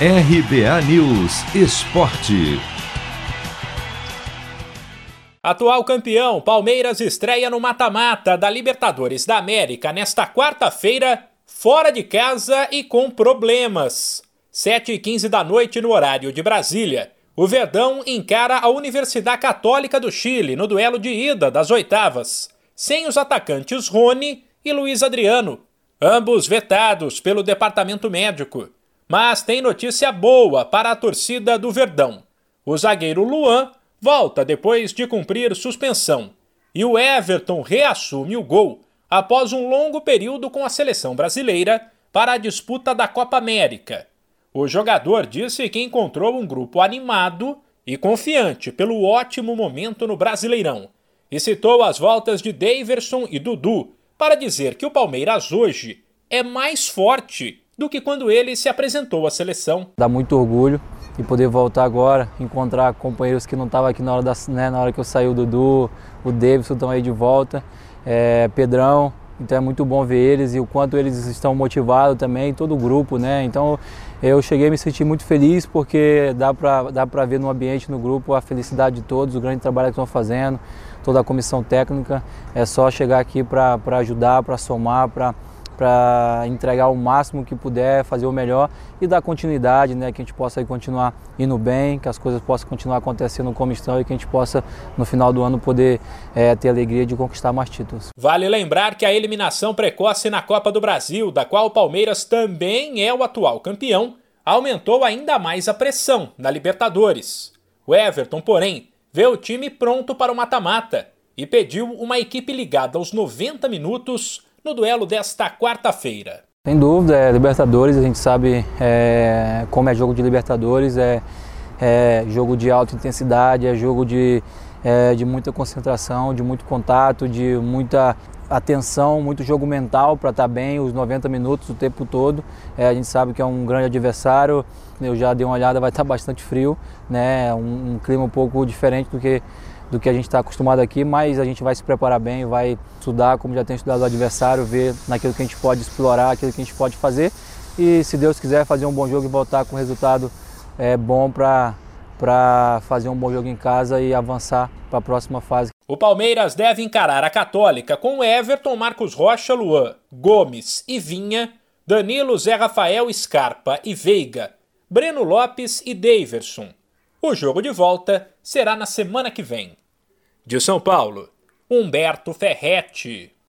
RBA News Esporte. Atual campeão, Palmeiras estreia no mata-mata da Libertadores da América nesta quarta-feira, fora de casa e com problemas. 7h15 da noite no horário de Brasília. O Verdão encara a Universidade Católica do Chile no duelo de ida das oitavas, sem os atacantes Rony e Luiz Adriano, ambos vetados pelo departamento médico. Mas tem notícia boa para a torcida do Verdão. O zagueiro Luan volta depois de cumprir suspensão e o Everton reassume o gol após um longo período com a seleção brasileira para a disputa da Copa América. O jogador disse que encontrou um grupo animado e confiante pelo ótimo momento no Brasileirão e citou as voltas de Daverson e Dudu para dizer que o Palmeiras hoje é mais forte do que quando ele se apresentou à seleção. Dá muito orgulho e poder voltar agora, encontrar companheiros que não estavam aqui na hora, da, né, na hora que eu saí, o Dudu, o Davidson estão aí de volta, é, Pedrão, então é muito bom ver eles e o quanto eles estão motivados também, todo o grupo, né? Então eu cheguei a me sentir muito feliz porque dá para dá ver no ambiente, no grupo, a felicidade de todos, o grande trabalho que estão fazendo, toda a comissão técnica. É só chegar aqui para ajudar, para somar, para para entregar o máximo que puder, fazer o melhor e dar continuidade, né, que a gente possa continuar indo bem, que as coisas possam continuar acontecendo como estão e que a gente possa no final do ano poder é, ter a alegria de conquistar mais títulos. Vale lembrar que a eliminação precoce na Copa do Brasil, da qual o Palmeiras também é o atual campeão, aumentou ainda mais a pressão na Libertadores. O Everton, porém, vê o time pronto para o mata-mata e pediu uma equipe ligada aos 90 minutos no duelo desta quarta-feira. Sem dúvida, é Libertadores, a gente sabe é, como é jogo de Libertadores, é, é, jogo de alta intensidade, é jogo de, é, de muita concentração, de muito contato, de muita atenção, muito jogo mental para estar tá bem os 90 minutos o tempo todo. É, a gente sabe que é um grande adversário, eu já dei uma olhada, vai estar tá bastante frio, né? Um, um clima um pouco diferente do que do que a gente está acostumado aqui, mas a gente vai se preparar bem, vai estudar como já tem estudado o adversário, ver naquilo que a gente pode explorar, aquilo que a gente pode fazer e, se Deus quiser, fazer um bom jogo e voltar com resultado é, bom para para fazer um bom jogo em casa e avançar para a próxima fase. O Palmeiras deve encarar a Católica com Everton, Marcos Rocha, Luan, Gomes e Vinha, Danilo, Zé Rafael, Scarpa e Veiga, Breno Lopes e Daverson. O jogo de volta será na semana que vem. De São Paulo, Humberto Ferretti.